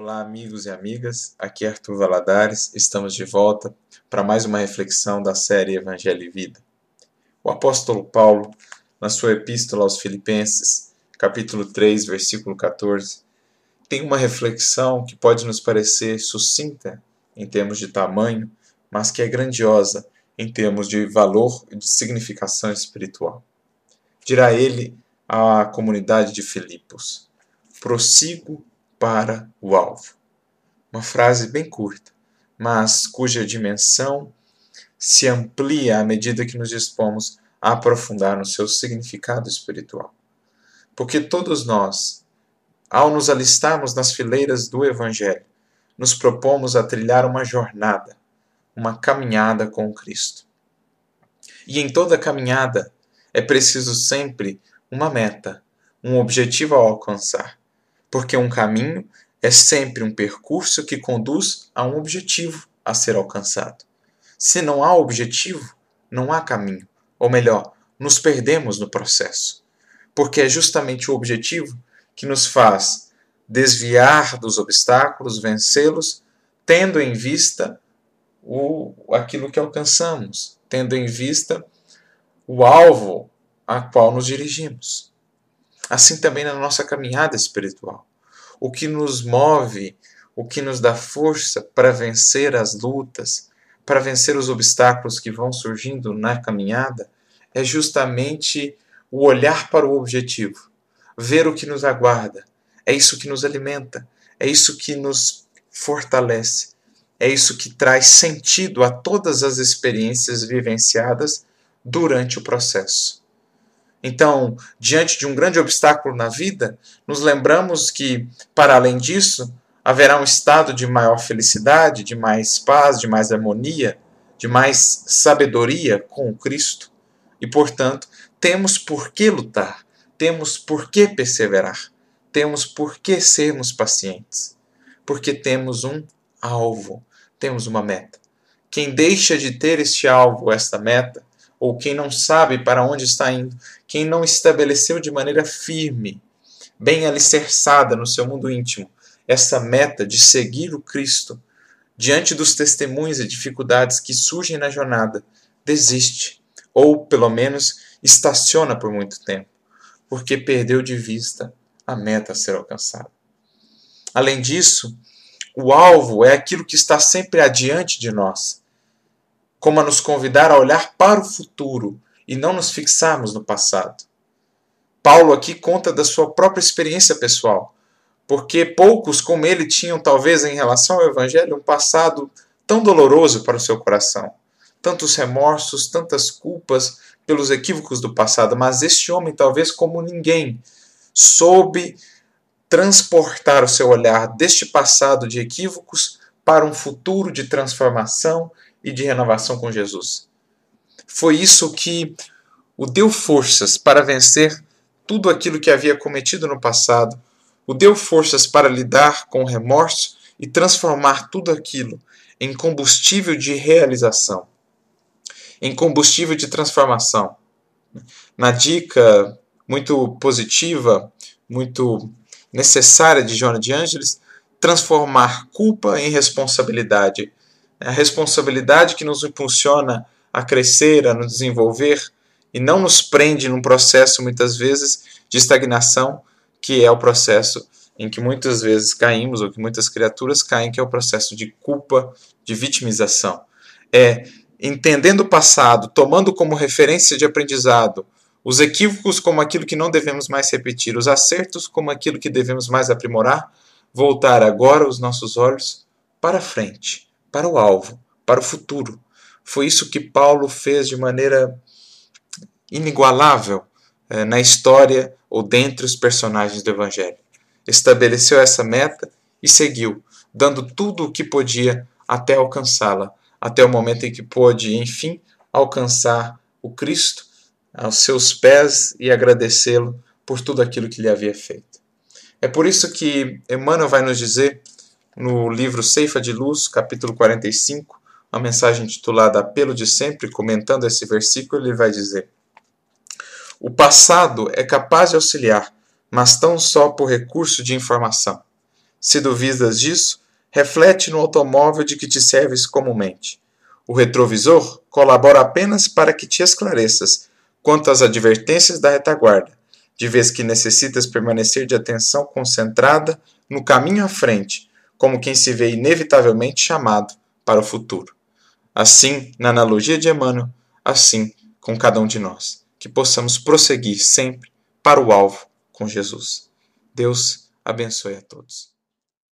Olá, amigos e amigas. Aqui é Arthur Valadares. Estamos de volta para mais uma reflexão da série Evangelho e Vida. O apóstolo Paulo, na sua epístola aos Filipenses, capítulo 3, versículo 14, tem uma reflexão que pode nos parecer sucinta em termos de tamanho, mas que é grandiosa em termos de valor e de significação espiritual. Dirá ele à comunidade de Filipos: Prossigo para o alvo. Uma frase bem curta, mas cuja dimensão se amplia à medida que nos dispomos a aprofundar no seu significado espiritual. Porque todos nós, ao nos alistarmos nas fileiras do Evangelho, nos propomos a trilhar uma jornada, uma caminhada com Cristo. E em toda caminhada é preciso sempre uma meta, um objetivo a alcançar porque um caminho é sempre um percurso que conduz a um objetivo a ser alcançado. Se não há objetivo, não há caminho, ou melhor, nos perdemos no processo, porque é justamente o objetivo que nos faz desviar dos obstáculos, vencê-los, tendo em vista o, aquilo que alcançamos, tendo em vista o alvo a qual nos dirigimos assim também na nossa caminhada espiritual. O que nos move, o que nos dá força para vencer as lutas, para vencer os obstáculos que vão surgindo na caminhada, é justamente o olhar para o objetivo, ver o que nos aguarda. É isso que nos alimenta, é isso que nos fortalece, é isso que traz sentido a todas as experiências vivenciadas durante o processo. Então, diante de um grande obstáculo na vida, nos lembramos que, para além disso, haverá um estado de maior felicidade, de mais paz, de mais harmonia, de mais sabedoria com o Cristo. E, portanto, temos por que lutar, temos por que perseverar, temos por que sermos pacientes, porque temos um alvo, temos uma meta. Quem deixa de ter este alvo, esta meta, ou quem não sabe para onde está indo, quem não estabeleceu de maneira firme, bem alicerçada no seu mundo íntimo, essa meta de seguir o Cristo, diante dos testemunhos e dificuldades que surgem na jornada, desiste, ou pelo menos estaciona por muito tempo, porque perdeu de vista a meta a ser alcançada. Além disso, o alvo é aquilo que está sempre adiante de nós, como a nos convidar a olhar para o futuro e não nos fixarmos no passado. Paulo aqui conta da sua própria experiência pessoal, porque poucos como ele tinham, talvez em relação ao Evangelho, um passado tão doloroso para o seu coração. Tantos remorsos, tantas culpas pelos equívocos do passado, mas este homem, talvez como ninguém, soube transportar o seu olhar deste passado de equívocos para um futuro de transformação e de renovação com Jesus. Foi isso que o deu forças para vencer tudo aquilo que havia cometido no passado, o deu forças para lidar com o remorso e transformar tudo aquilo em combustível de realização, em combustível de transformação. Na dica muito positiva, muito necessária de Joana de Ângeles, transformar culpa em responsabilidade, a responsabilidade que nos impulsiona a crescer, a nos desenvolver e não nos prende num processo muitas vezes de estagnação, que é o processo em que muitas vezes caímos ou que muitas criaturas caem, que é o processo de culpa, de vitimização. É entendendo o passado, tomando como referência de aprendizado os equívocos como aquilo que não devemos mais repetir, os acertos como aquilo que devemos mais aprimorar, voltar agora os nossos olhos para frente para o alvo, para o futuro. Foi isso que Paulo fez de maneira inigualável eh, na história ou dentre os personagens do Evangelho. Estabeleceu essa meta e seguiu, dando tudo o que podia até alcançá-la, até o momento em que pôde, enfim, alcançar o Cristo aos seus pés e agradecê-lo por tudo aquilo que lhe havia feito. É por isso que Emmanuel vai nos dizer no livro Ceifa de Luz, capítulo 45, a mensagem intitulada Apelo de Sempre, comentando esse versículo, ele vai dizer: O passado é capaz de auxiliar, mas tão só por recurso de informação. Se duvidas disso, reflete no automóvel de que te serves comumente. O retrovisor colabora apenas para que te esclareças quanto às advertências da retaguarda, de vez que necessitas permanecer de atenção concentrada no caminho à frente, como quem se vê inevitavelmente chamado para o futuro. Assim, na analogia de Emmanuel, assim com cada um de nós, que possamos prosseguir sempre para o alvo com Jesus. Deus abençoe a todos.